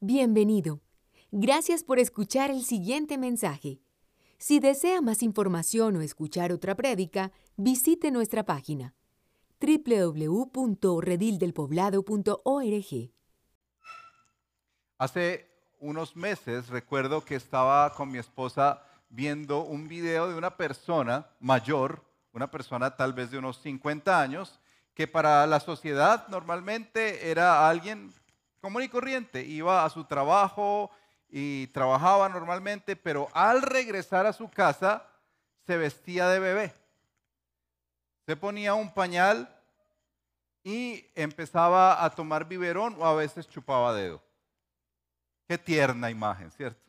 Bienvenido. Gracias por escuchar el siguiente mensaje. Si desea más información o escuchar otra prédica, visite nuestra página www.redildelpoblado.org. Hace unos meses recuerdo que estaba con mi esposa viendo un video de una persona mayor, una persona tal vez de unos 50 años, que para la sociedad normalmente era alguien común y corriente, iba a su trabajo y trabajaba normalmente, pero al regresar a su casa se vestía de bebé. Se ponía un pañal y empezaba a tomar biberón o a veces chupaba dedo. Qué tierna imagen, ¿cierto?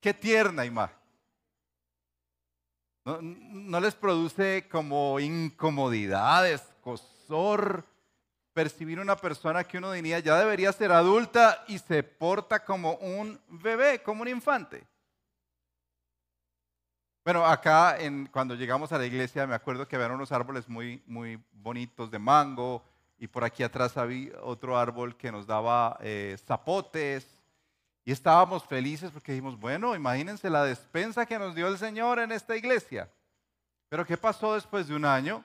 Qué tierna imagen. ¿No, les produce como incomodidades, cosor, percibir una persona que uno diría ya debería ser adulta y se porta como un bebé, como un infante? Bueno, acá cuando llegamos a la iglesia me acuerdo que había unos árboles muy, muy bonitos de mango y por aquí atrás había otro árbol que nos daba eh, zapotes y estábamos felices porque dijimos, bueno, imagínense la despensa que nos dio el Señor en esta iglesia. Pero ¿qué pasó después de un año?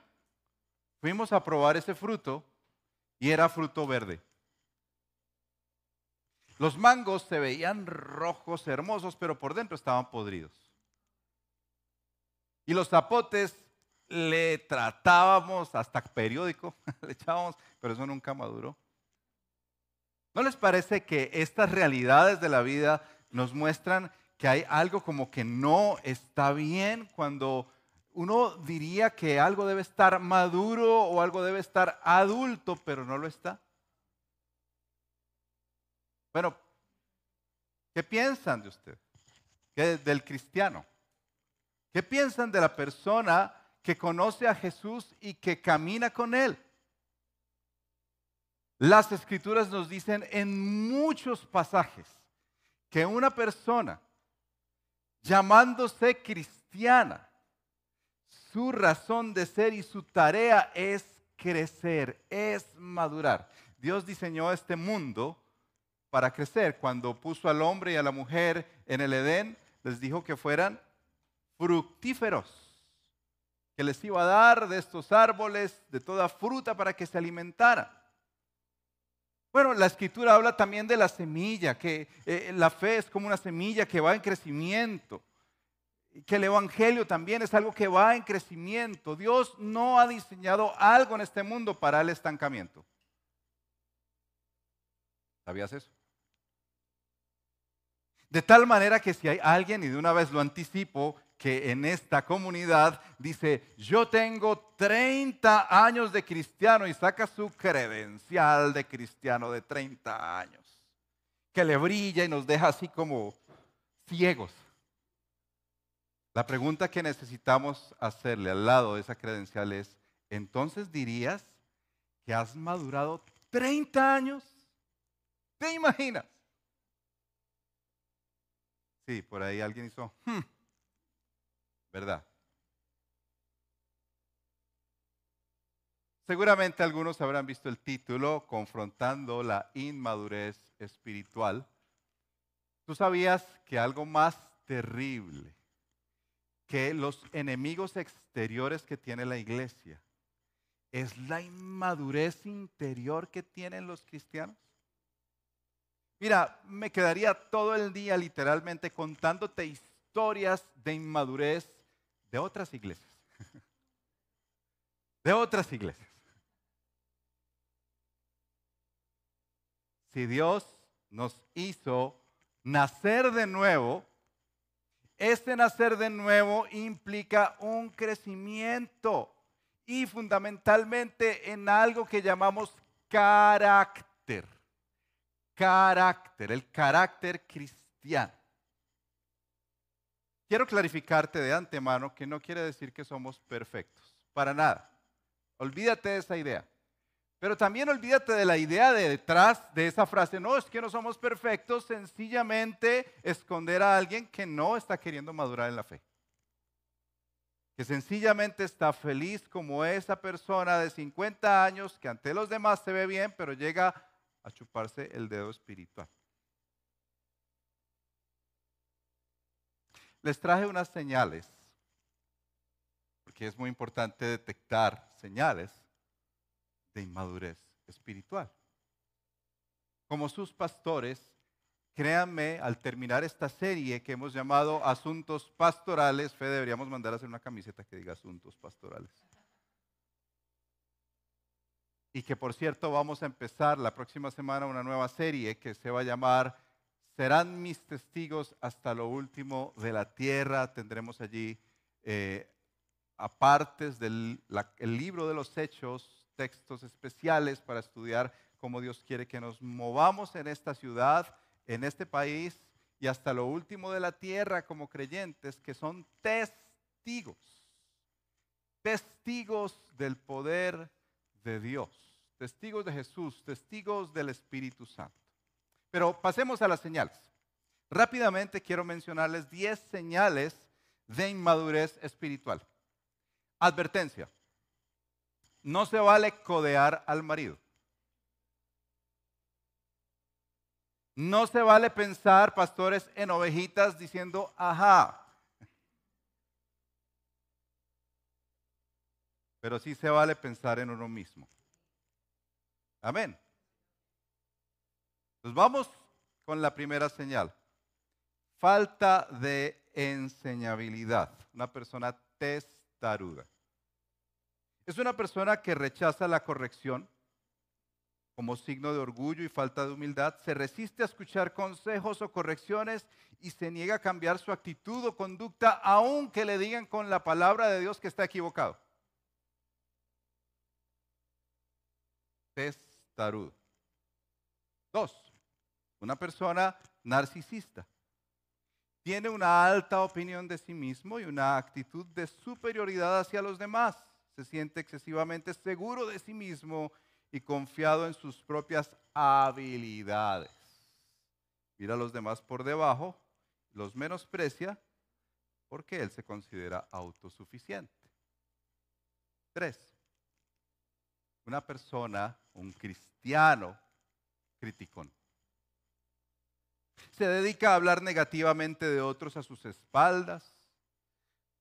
Fuimos a probar ese fruto y era fruto verde. Los mangos se veían rojos, hermosos, pero por dentro estaban podridos. Y los zapotes le tratábamos hasta periódico, le echábamos, pero eso nunca maduró. ¿No les parece que estas realidades de la vida nos muestran que hay algo como que no está bien cuando uno diría que algo debe estar maduro o algo debe estar adulto, pero no lo está? Bueno, ¿qué piensan de usted? ¿Qué del cristiano? ¿Qué piensan de la persona que conoce a Jesús y que camina con Él? Las escrituras nos dicen en muchos pasajes que una persona llamándose cristiana, su razón de ser y su tarea es crecer, es madurar. Dios diseñó este mundo para crecer. Cuando puso al hombre y a la mujer en el Edén, les dijo que fueran fructíferos, que les iba a dar de estos árboles, de toda fruta para que se alimentaran. Bueno, la escritura habla también de la semilla, que eh, la fe es como una semilla que va en crecimiento, que el Evangelio también es algo que va en crecimiento. Dios no ha diseñado algo en este mundo para el estancamiento. ¿Sabías eso? De tal manera que si hay alguien, y de una vez lo anticipo, que en esta comunidad dice, yo tengo 30 años de cristiano y saca su credencial de cristiano de 30 años, que le brilla y nos deja así como ciegos. La pregunta que necesitamos hacerle al lado de esa credencial es, entonces dirías que has madurado 30 años? ¿Te imaginas? Sí, por ahí alguien hizo, hmm, ¿verdad? Seguramente algunos habrán visto el título Confrontando la inmadurez espiritual. ¿Tú sabías que algo más terrible que los enemigos exteriores que tiene la iglesia es la inmadurez interior que tienen los cristianos? Mira, me quedaría todo el día literalmente contándote historias de inmadurez de otras iglesias. De otras iglesias. Si Dios nos hizo nacer de nuevo, este nacer de nuevo implica un crecimiento y fundamentalmente en algo que llamamos carácter. Carácter, el carácter cristiano. Quiero clarificarte de antemano que no quiere decir que somos perfectos, para nada. Olvídate de esa idea. Pero también olvídate de la idea de detrás de esa frase, no, es que no somos perfectos, sencillamente esconder a alguien que no está queriendo madurar en la fe. Que sencillamente está feliz como esa persona de 50 años que ante los demás se ve bien, pero llega a chuparse el dedo espiritual. Les traje unas señales, porque es muy importante detectar señales de inmadurez espiritual. Como sus pastores, créanme, al terminar esta serie que hemos llamado Asuntos Pastorales, Fe, deberíamos mandar a hacer una camiseta que diga Asuntos Pastorales. Y que por cierto vamos a empezar la próxima semana una nueva serie que se va a llamar Serán mis testigos hasta lo último de la tierra. Tendremos allí eh, apartes del el libro de los hechos, textos especiales para estudiar cómo Dios quiere que nos movamos en esta ciudad, en este país y hasta lo último de la tierra como creyentes que son testigos, testigos del poder de Dios, testigos de Jesús, testigos del Espíritu Santo. Pero pasemos a las señales. Rápidamente quiero mencionarles 10 señales de inmadurez espiritual. Advertencia. No se vale codear al marido. No se vale pensar, pastores, en ovejitas diciendo, ajá. Pero sí se vale pensar en uno mismo. Amén. Pues vamos con la primera señal. Falta de enseñabilidad. Una persona testaruda. Es una persona que rechaza la corrección como signo de orgullo y falta de humildad. Se resiste a escuchar consejos o correcciones y se niega a cambiar su actitud o conducta aunque le digan con la palabra de Dios que está equivocado. Testarudo. Dos, una persona narcisista. Tiene una alta opinión de sí mismo y una actitud de superioridad hacia los demás. Se siente excesivamente seguro de sí mismo y confiado en sus propias habilidades. Mira a los demás por debajo, los menosprecia porque él se considera autosuficiente. Tres, una persona, un cristiano criticón. Se dedica a hablar negativamente de otros a sus espaldas,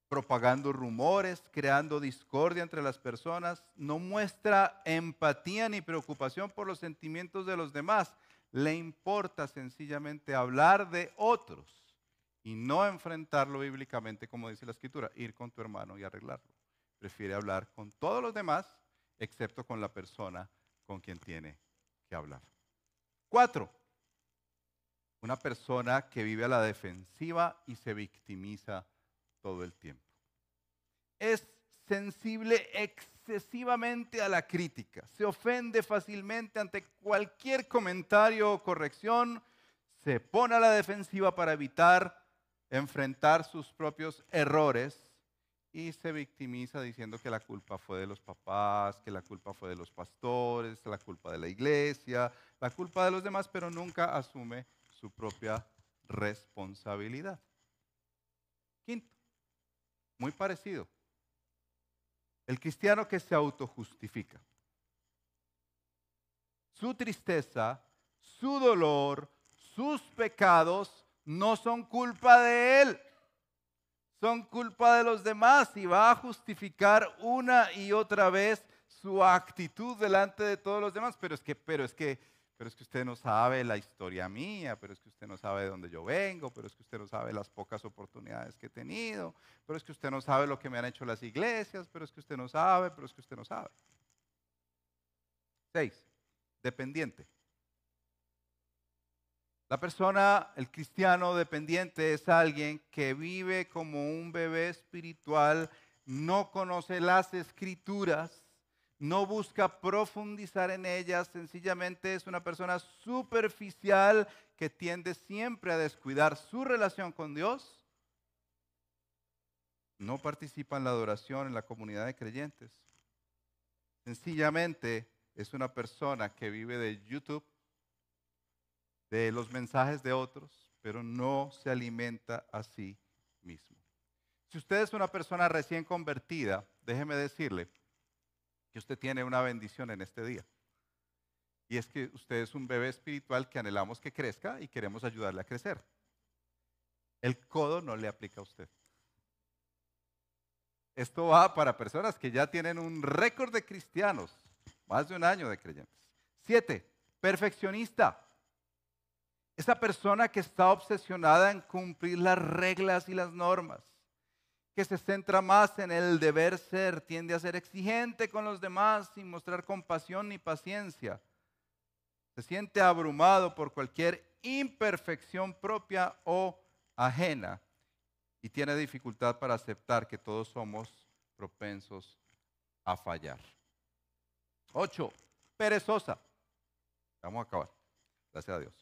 propagando rumores, creando discordia entre las personas, no muestra empatía ni preocupación por los sentimientos de los demás, le importa sencillamente hablar de otros y no enfrentarlo bíblicamente como dice la escritura, ir con tu hermano y arreglarlo. Prefiere hablar con todos los demás, excepto con la persona con quien tiene que hablar. Cuatro, una persona que vive a la defensiva y se victimiza todo el tiempo. Es sensible excesivamente a la crítica, se ofende fácilmente ante cualquier comentario o corrección, se pone a la defensiva para evitar enfrentar sus propios errores y se victimiza diciendo que la culpa fue de los papás, que la culpa fue de los pastores, la culpa de la iglesia, la culpa de los demás, pero nunca asume su propia responsabilidad. Quinto, muy parecido, el cristiano que se autojustifica. Su tristeza, su dolor, sus pecados no son culpa de él, son culpa de los demás y va a justificar una y otra vez su actitud delante de todos los demás. Pero es que, pero es que pero es que usted no sabe la historia mía, pero es que usted no sabe de dónde yo vengo, pero es que usted no sabe las pocas oportunidades que he tenido, pero es que usted no sabe lo que me han hecho las iglesias, pero es que usted no sabe, pero es que usted no sabe. Seis, dependiente. La persona, el cristiano dependiente es alguien que vive como un bebé espiritual, no conoce las escrituras, no busca profundizar en ellas, sencillamente es una persona superficial que tiende siempre a descuidar su relación con Dios. No participa en la adoración en la comunidad de creyentes. Sencillamente es una persona que vive de YouTube, de los mensajes de otros, pero no se alimenta a sí mismo. Si usted es una persona recién convertida, déjeme decirle, que usted tiene una bendición en este día. Y es que usted es un bebé espiritual que anhelamos que crezca y queremos ayudarle a crecer. El codo no le aplica a usted. Esto va para personas que ya tienen un récord de cristianos, más de un año de creyentes. Siete, perfeccionista. Esa persona que está obsesionada en cumplir las reglas y las normas, que se centra más en el deber ser, tiende a ser exigente con los demás sin mostrar compasión ni paciencia. Se siente abrumado por cualquier imperfección propia o ajena y tiene dificultad para aceptar que todos somos propensos a fallar. Ocho, perezosa. Vamos a acabar. Gracias a Dios.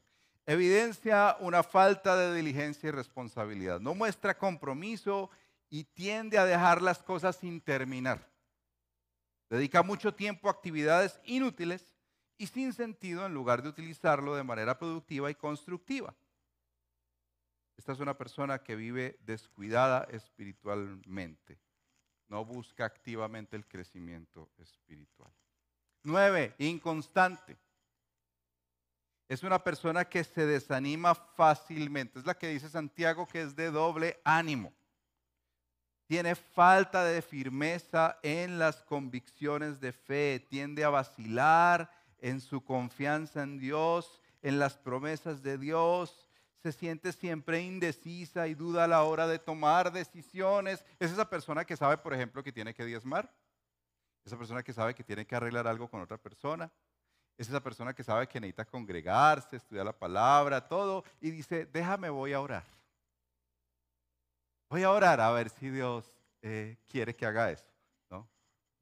Evidencia una falta de diligencia y responsabilidad. No muestra compromiso y tiende a dejar las cosas sin terminar. Dedica mucho tiempo a actividades inútiles y sin sentido en lugar de utilizarlo de manera productiva y constructiva. Esta es una persona que vive descuidada espiritualmente. No busca activamente el crecimiento espiritual. Nueve, inconstante. Es una persona que se desanima fácilmente. Es la que dice Santiago que es de doble ánimo. Tiene falta de firmeza en las convicciones de fe. Tiende a vacilar en su confianza en Dios, en las promesas de Dios se siente siempre indecisa y duda a la hora de tomar decisiones. Es esa persona que sabe, por ejemplo, que tiene que diezmar. Esa persona que sabe que tiene que arreglar algo con otra persona. Es esa persona que sabe que necesita congregarse, estudiar la palabra, todo. Y dice, déjame, voy a orar. Voy a orar a ver si Dios eh, quiere que haga eso. ¿no?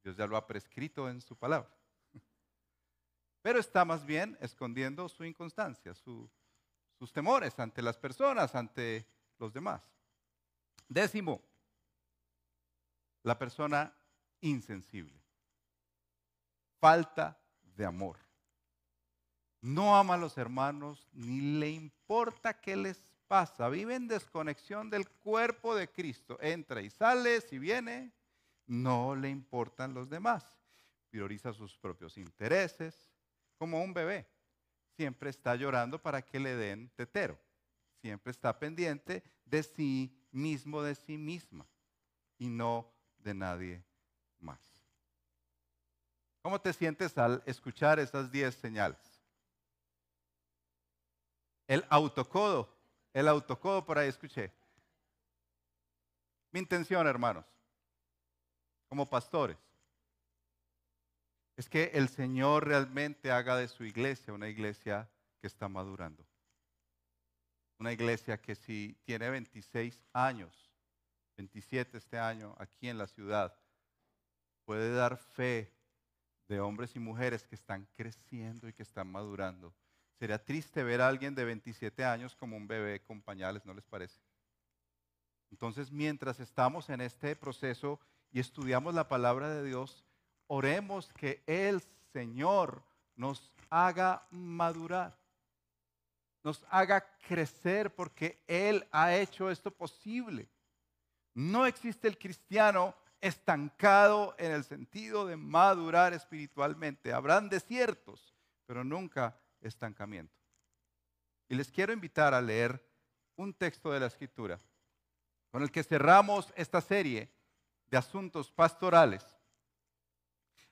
Dios ya lo ha prescrito en su palabra. Pero está más bien escondiendo su inconstancia, su, sus temores ante las personas, ante los demás. Décimo, la persona insensible. Falta de amor. No ama a los hermanos ni le importa qué les pasa. Vive en desconexión del cuerpo de Cristo. Entra y sale, si viene, no le importan los demás. Prioriza sus propios intereses, como un bebé siempre está llorando para que le den tetero. Siempre está pendiente de sí mismo, de sí misma, y no de nadie más. ¿Cómo te sientes al escuchar esas 10 señales? El autocodo, el autocodo por ahí escuché. Mi intención, hermanos, como pastores, es que el Señor realmente haga de su iglesia una iglesia que está madurando. Una iglesia que si tiene 26 años, 27 este año aquí en la ciudad, puede dar fe de hombres y mujeres que están creciendo y que están madurando. Sería triste ver a alguien de 27 años como un bebé con pañales, ¿no les parece? Entonces, mientras estamos en este proceso y estudiamos la palabra de Dios, oremos que el Señor nos haga madurar, nos haga crecer porque Él ha hecho esto posible. No existe el cristiano estancado en el sentido de madurar espiritualmente. Habrán desiertos, pero nunca estancamiento. Y les quiero invitar a leer un texto de la Escritura con el que cerramos esta serie de asuntos pastorales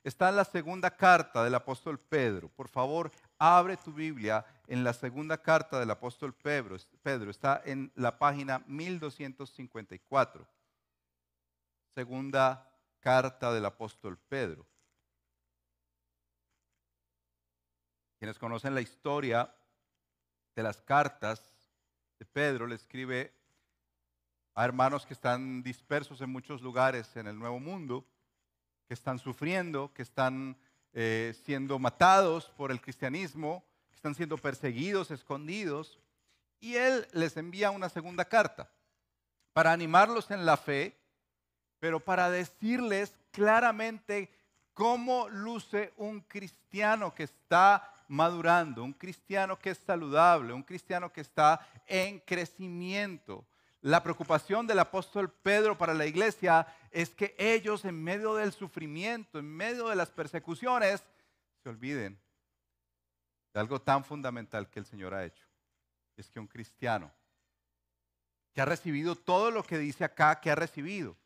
está en la segunda carta del apóstol Pedro. Por favor, abre tu Biblia en la segunda carta del apóstol Pedro. Pedro está en la página 1254. Segunda carta del apóstol Pedro. Quienes conocen la historia de las cartas de Pedro, le escribe a hermanos que están dispersos en muchos lugares en el Nuevo Mundo que están sufriendo, que están eh, siendo matados por el cristianismo, que están siendo perseguidos, escondidos. Y él les envía una segunda carta para animarlos en la fe, pero para decirles claramente cómo luce un cristiano que está madurando, un cristiano que es saludable, un cristiano que está en crecimiento. La preocupación del apóstol Pedro para la iglesia es que ellos en medio del sufrimiento, en medio de las persecuciones, se olviden de algo tan fundamental que el Señor ha hecho. Es que un cristiano que ha recibido todo lo que dice acá que ha recibido,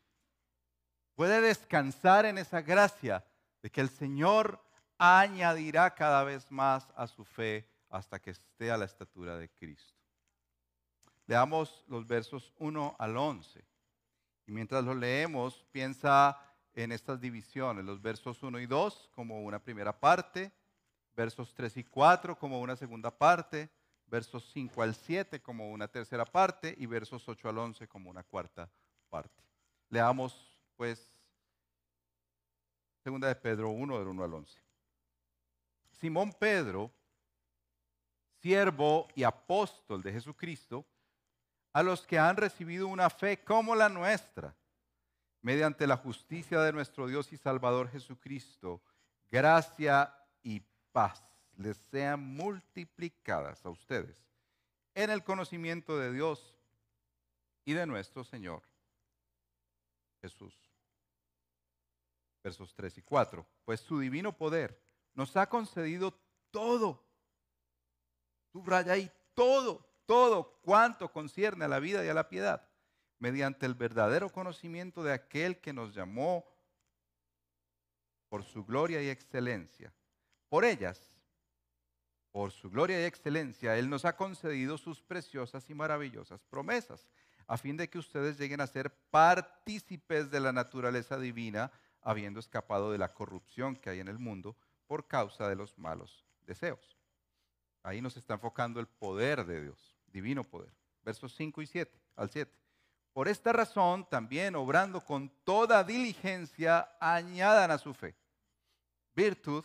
puede descansar en esa gracia de que el Señor añadirá cada vez más a su fe hasta que esté a la estatura de Cristo. Leamos los versos 1 al 11. Y mientras lo leemos, piensa en estas divisiones, los versos 1 y 2 como una primera parte, versos 3 y 4 como una segunda parte, versos 5 al 7 como una tercera parte y versos 8 al 11 como una cuarta parte. Leamos pues segunda de Pedro 1 del 1 al 11. Simón Pedro, siervo y apóstol de Jesucristo, a los que han recibido una fe como la nuestra, mediante la justicia de nuestro Dios y Salvador Jesucristo, gracia y paz les sean multiplicadas a ustedes en el conocimiento de Dios y de nuestro Señor Jesús. Versos 3 y 4. Pues su divino poder nos ha concedido todo. Subraya ahí todo, todo cuanto concierne a la vida y a la piedad, mediante el verdadero conocimiento de aquel que nos llamó por su gloria y excelencia. Por ellas por su gloria y excelencia, Él nos ha concedido sus preciosas y maravillosas promesas, a fin de que ustedes lleguen a ser partícipes de la naturaleza divina, habiendo escapado de la corrupción que hay en el mundo por causa de los malos deseos. Ahí nos está enfocando el poder de Dios, divino poder. Versos 5 y 7 al 7. Por esta razón, también obrando con toda diligencia, añadan a su fe virtud,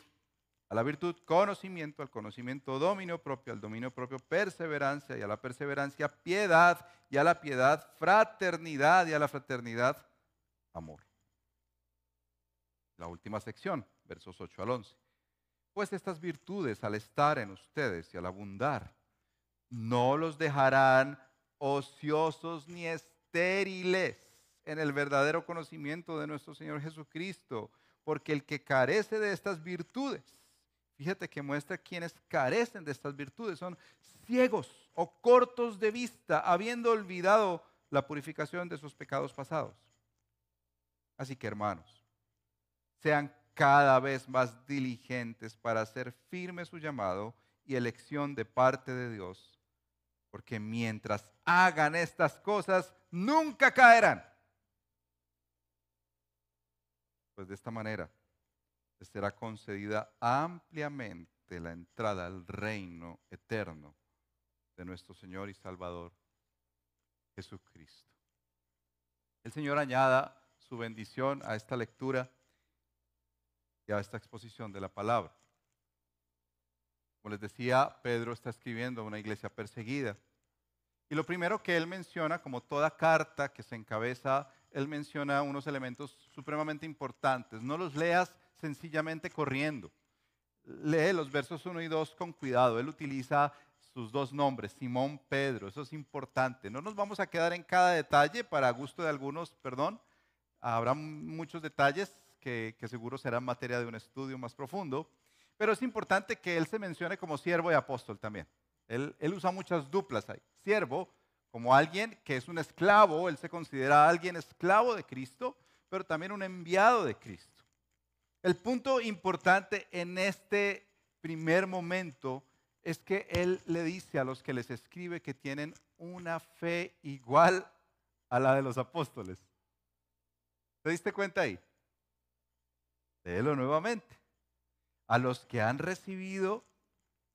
a la virtud conocimiento, al conocimiento dominio propio, al dominio propio perseverancia y a la perseverancia piedad y a la piedad fraternidad y a la fraternidad amor. La última sección, versos 8 al 11. Pues estas virtudes al estar en ustedes y al abundar, no los dejarán ociosos ni estériles en el verdadero conocimiento de nuestro Señor Jesucristo, porque el que carece de estas virtudes, Fíjate que muestra quienes carecen de estas virtudes. Son ciegos o cortos de vista, habiendo olvidado la purificación de sus pecados pasados. Así que hermanos, sean cada vez más diligentes para hacer firme su llamado y elección de parte de Dios, porque mientras hagan estas cosas, nunca caerán. Pues de esta manera será concedida ampliamente la entrada al reino eterno de nuestro Señor y Salvador Jesucristo. El Señor añada su bendición a esta lectura esta exposición de la palabra. Como les decía, Pedro está escribiendo a una iglesia perseguida. Y lo primero que él menciona, como toda carta que se encabeza, él menciona unos elementos supremamente importantes. No los leas sencillamente corriendo. Lee los versos 1 y 2 con cuidado. Él utiliza sus dos nombres, Simón, Pedro. Eso es importante. No nos vamos a quedar en cada detalle para gusto de algunos, perdón. Habrá muchos detalles que, seguro serán materia de un estudio más profundo. Pero es importante que él se mencione como siervo y apóstol también. Él, él usa muchas duplas ahí. Siervo, como alguien que es un esclavo, él se considera alguien esclavo de Cristo, pero también un enviado de Cristo. El punto importante en este primer momento es que Él le dice a los que les escribe que tienen una fe igual a la de los apóstoles. ¿Te diste cuenta ahí? Léelo nuevamente. A los que han recibido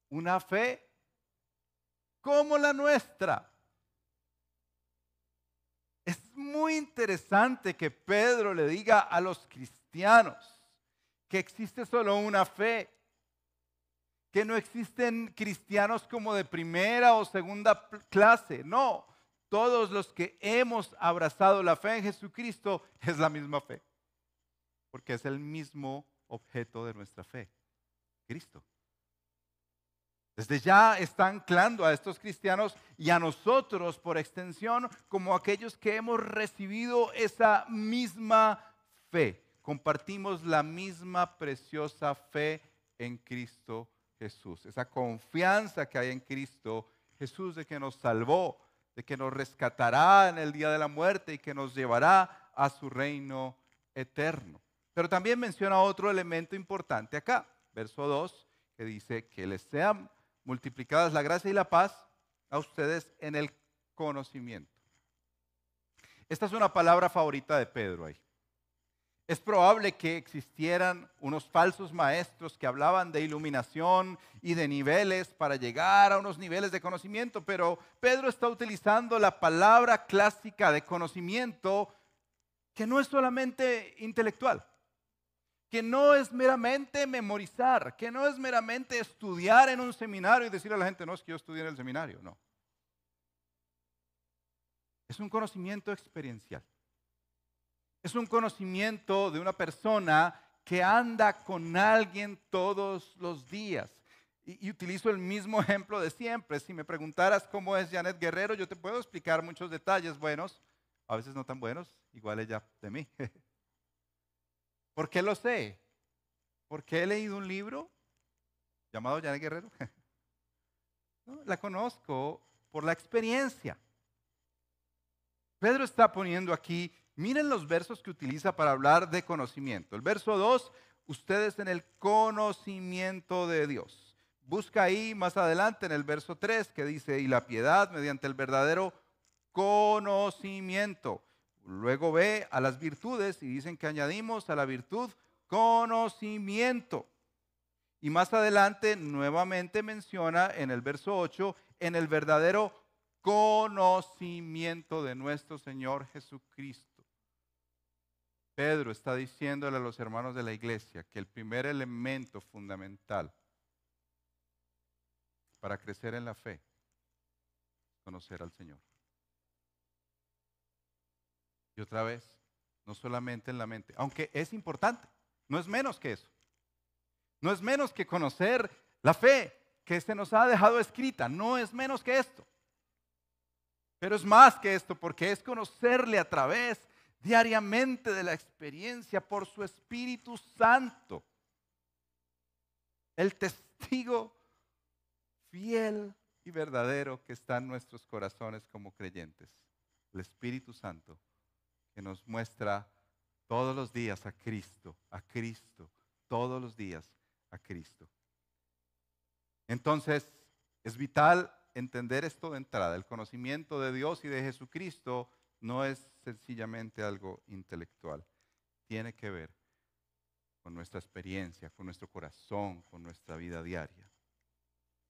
una fe como la nuestra. Es muy interesante que Pedro le diga a los cristianos, que existe solo una fe, que no existen cristianos como de primera o segunda clase, no, todos los que hemos abrazado la fe en Jesucristo es la misma fe, porque es el mismo objeto de nuestra fe, Cristo. Desde ya está anclando a estos cristianos y a nosotros por extensión como aquellos que hemos recibido esa misma fe compartimos la misma preciosa fe en Cristo Jesús, esa confianza que hay en Cristo Jesús de que nos salvó, de que nos rescatará en el día de la muerte y que nos llevará a su reino eterno. Pero también menciona otro elemento importante acá, verso 2, que dice que les sean multiplicadas la gracia y la paz a ustedes en el conocimiento. Esta es una palabra favorita de Pedro ahí. Es probable que existieran unos falsos maestros que hablaban de iluminación y de niveles para llegar a unos niveles de conocimiento, pero Pedro está utilizando la palabra clásica de conocimiento que no es solamente intelectual, que no es meramente memorizar, que no es meramente estudiar en un seminario y decirle a la gente, no es que yo estudié en el seminario, no. Es un conocimiento experiencial. Es un conocimiento de una persona que anda con alguien todos los días. Y, utilizo el mismo ejemplo de siempre. Si me preguntaras cómo es Janet Guerrero, yo te puedo explicar muchos detalles buenos, a veces no tan buenos, igual ella de mí. ¿Por qué lo sé? Porque he leído un libro llamado Janet Guerrero. La conozco por la experiencia. Pedro está poniendo aquí Miren los versos que utiliza para hablar de conocimiento. El verso 2, ustedes en el conocimiento de Dios. Busca ahí más adelante en el verso 3 que dice, y la piedad mediante el verdadero conocimiento. Luego ve a las virtudes y dicen que añadimos a la virtud conocimiento. Y más adelante nuevamente menciona en el verso 8, en el verdadero conocimiento de nuestro Señor Jesucristo. Pedro está diciéndole a los hermanos de la iglesia que el primer elemento fundamental para crecer en la fe es conocer al Señor. Y otra vez, no solamente en la mente, aunque es importante, no es menos que eso. No es menos que conocer la fe que se nos ha dejado escrita, no es menos que esto. Pero es más que esto, porque es conocerle a través diariamente de la experiencia por su Espíritu Santo. El testigo fiel y verdadero que está en nuestros corazones como creyentes. El Espíritu Santo que nos muestra todos los días a Cristo, a Cristo, todos los días a Cristo. Entonces, es vital entender esto de entrada. El conocimiento de Dios y de Jesucristo no es sencillamente algo intelectual, tiene que ver con nuestra experiencia, con nuestro corazón, con nuestra vida diaria.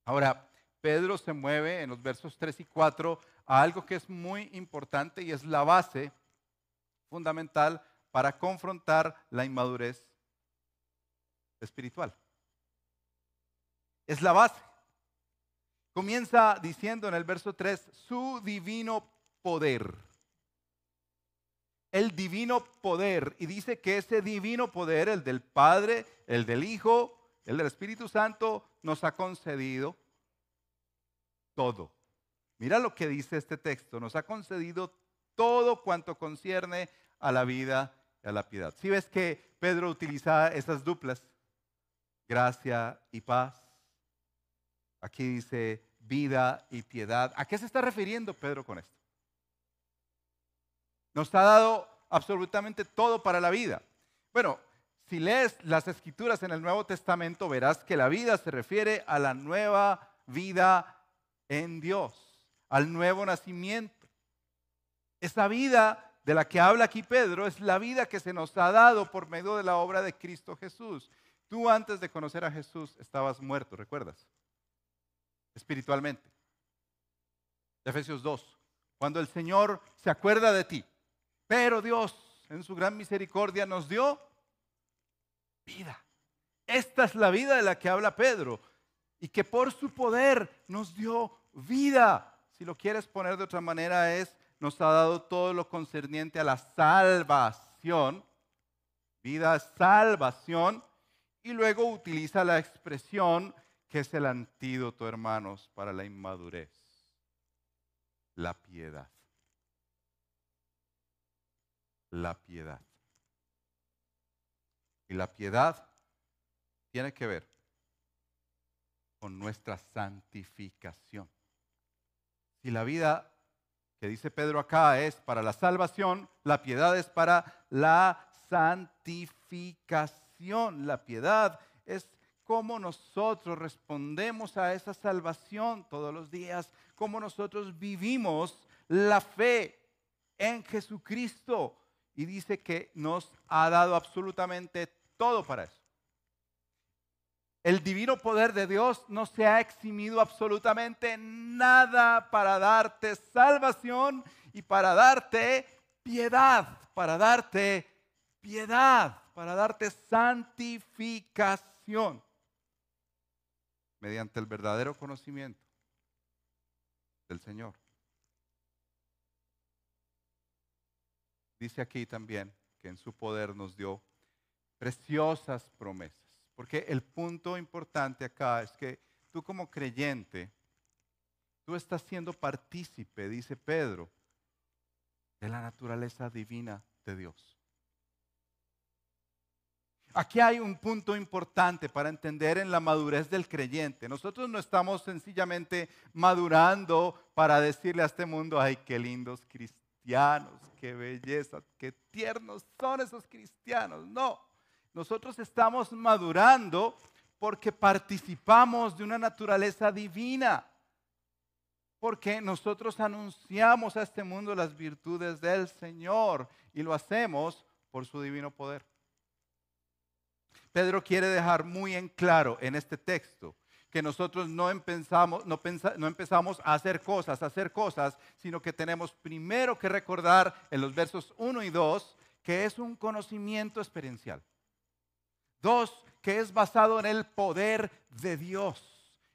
Ahora, Pedro se mueve en los versos 3 y 4 a algo que es muy importante y es la base fundamental para confrontar la inmadurez espiritual. Es la base. Comienza diciendo en el verso 3, su divino poder el divino poder y dice que ese divino poder, el del Padre, el del Hijo, el del Espíritu Santo, nos ha concedido todo. Mira lo que dice este texto, nos ha concedido todo cuanto concierne a la vida y a la piedad. Si ves que Pedro utiliza esas duplas, gracia y paz. Aquí dice vida y piedad. ¿A qué se está refiriendo Pedro con esto? Nos ha dado absolutamente todo para la vida. Bueno, si lees las escrituras en el Nuevo Testamento, verás que la vida se refiere a la nueva vida en Dios, al nuevo nacimiento. Esa vida de la que habla aquí Pedro es la vida que se nos ha dado por medio de la obra de Cristo Jesús. Tú antes de conocer a Jesús estabas muerto, ¿recuerdas? Espiritualmente. Efesios 2. Cuando el Señor se acuerda de ti, pero Dios, en su gran misericordia, nos dio vida. Esta es la vida de la que habla Pedro. Y que por su poder nos dio vida. Si lo quieres poner de otra manera es, nos ha dado todo lo concerniente a la salvación. Vida, salvación. Y luego utiliza la expresión que es el antídoto, hermanos, para la inmadurez. La piedad la piedad. Y la piedad tiene que ver con nuestra santificación. Si la vida dice Pedro acá es para la salvación, la piedad es para la santificación. La piedad es cómo nosotros respondemos a esa salvación todos los días, cómo nosotros vivimos la fe en Jesucristo. Y dice que nos ha dado absolutamente todo para eso. El divino poder de Dios no se ha eximido absolutamente nada para darte salvación y para darte piedad, para darte piedad, para darte santificación mediante el verdadero conocimiento del Señor. Dice aquí también que en su poder nos dio preciosas promesas. Porque el punto importante acá es que tú como creyente, tú estás siendo partícipe, dice Pedro, de la naturaleza divina de Dios. Aquí hay un punto importante para entender en la madurez del creyente. Nosotros no estamos sencillamente madurando para decirle a este mundo, ay, qué lindos cristianos, qué belleza, qué tiernos son esos cristianos. No, nosotros estamos madurando porque participamos de una naturaleza divina. Porque nosotros anunciamos a este mundo las virtudes del Señor y lo hacemos por su divino poder. Pedro quiere dejar muy en claro en este texto que nosotros no empezamos, a hacer cosas, a hacer cosas, sino que tenemos primero que recordar en los versos 1 y 2 que es un conocimiento experiencial. Dos, que es basado en el poder de Dios,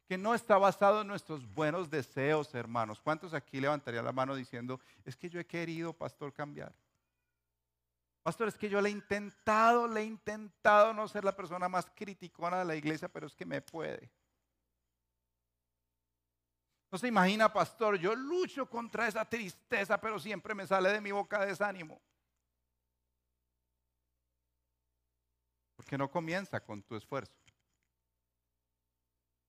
que no está basado en nuestros buenos deseos, hermanos. ¿Cuántos aquí levantarían la mano diciendo, es que yo he querido, pastor, cambiar? Pastor, es que yo le he intentado, le he intentado no ser la persona más criticona de la iglesia, pero es que me puede. No se imagina, pastor, yo lucho contra esa tristeza, pero siempre me sale de mi boca desánimo. Que no comienza con tu esfuerzo.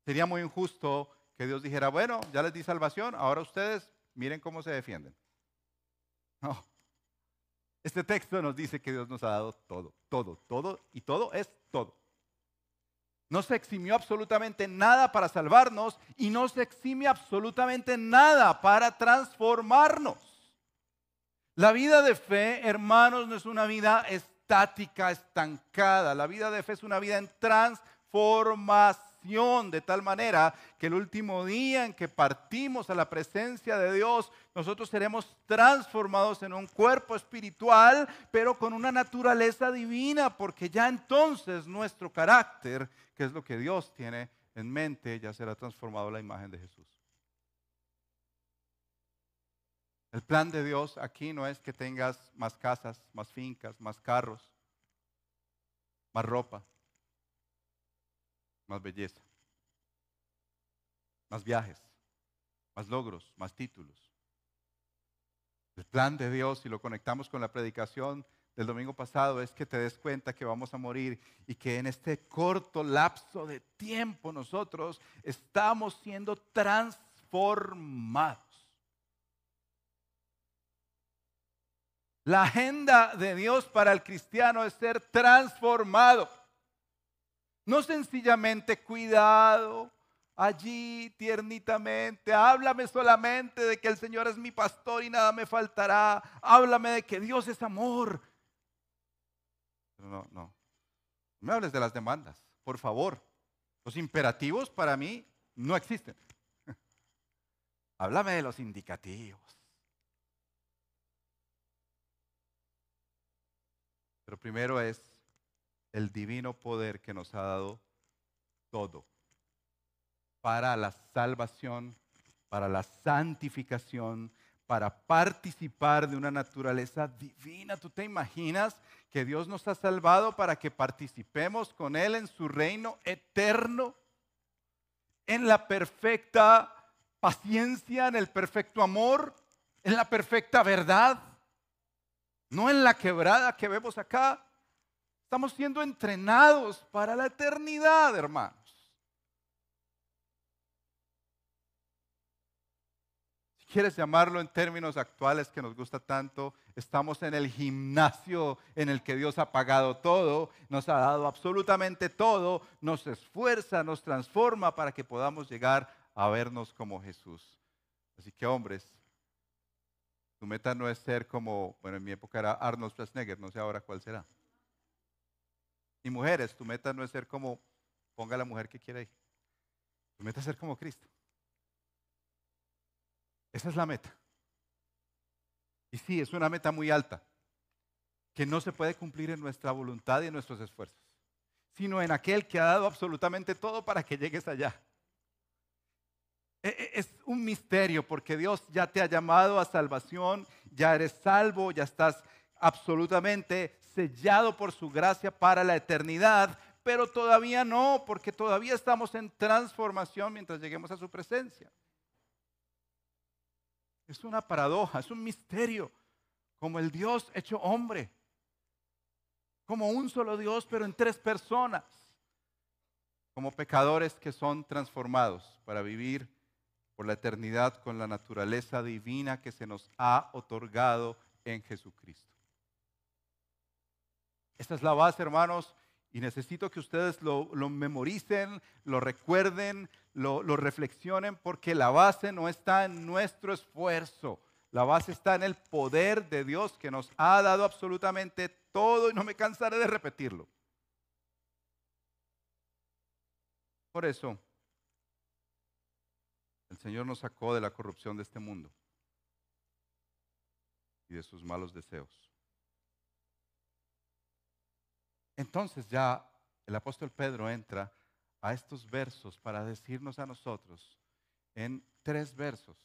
Sería muy injusto que Dios dijera, bueno, ya les di salvación, ahora ustedes miren cómo se defienden. No. Este texto nos dice que Dios nos ha dado todo, todo, todo, y todo es todo. No se eximió absolutamente nada para salvarnos y no se exime absolutamente nada para transformarnos. La vida de fe, hermanos, no es una vida estática, estancada. La vida de fe es una vida en transformación, de tal manera que el último día en que partimos a la presencia de Dios, nosotros seremos transformados en un cuerpo espiritual, pero con una naturaleza divina, porque ya entonces nuestro carácter, que es lo que Dios tiene en mente, ya será transformado a la imagen de Jesús. El plan de Dios aquí no es que tengas más casas, más fincas, más carros, más ropa, más belleza, más viajes, más logros, más títulos. El plan de Dios, si lo conectamos con la predicación del domingo pasado, es que te des cuenta que vamos a morir y que en este corto lapso de tiempo nosotros estamos siendo transformados. La agenda de Dios para el cristiano es ser transformado. No sencillamente cuidado allí tiernitamente. Háblame solamente de que el Señor es mi pastor y nada me faltará. Háblame de que Dios es amor. No, no. No me hables de las demandas, por favor. Los imperativos para mí no existen. Háblame de los indicativos. Pero primero es el divino poder que nos ha dado todo para la salvación, para la santificación, para participar de una naturaleza divina. ¿Tú te imaginas que Dios nos ha salvado para que participemos con Él en su reino eterno? En la perfecta paciencia, en el perfecto amor, en la perfecta verdad no en la quebrada que vemos acá. Estamos siendo entrenados para la eternidad, hermanos. Si quieres llamarlo en términos actuales que nos gusta tanto, estamos en el gimnasio en el que Dios ha pagado todo, nos ha dado absolutamente todo, nos esfuerza, nos transforma para que podamos llegar a vernos como Jesús. Así que hombres, tu meta no es ser como, bueno, en mi época era Arnold Schwarzenegger, no sé ahora cuál será. Y mujeres, tu meta no es ser como, ponga la mujer que quiera ahí. Tu meta es ser como Cristo. Esa es la meta. Y sí, es una meta muy alta, que no se puede cumplir en nuestra voluntad y en nuestros esfuerzos, sino en aquel que ha dado absolutamente todo para que llegues allá. E, e, es un misterio porque Dios ya te ha llamado a salvación, ya eres salvo, ya estás absolutamente sellado por su gracia para la eternidad, pero todavía no, porque todavía estamos en transformación mientras lleguemos a su presencia. Es una paradoja, es un misterio, como el Dios hecho hombre, como un solo Dios, pero en tres personas, como pecadores que son transformados para vivir por la eternidad con la naturaleza divina que se nos ha otorgado en Jesucristo. Esta es la base, hermanos, y necesito que ustedes lo, memoricen, lo recuerden, lo, reflexionen, porque la base no está en nuestro esfuerzo. La base está en el poder de Dios que nos ha dado absolutamente todo y no me cansaré de repetirlo. Por eso, Señor nos sacó de la corrupción de este mundo y de sus malos deseos. Entonces ya el apóstol Pedro entra a estos versos para decirnos a nosotros en tres versos,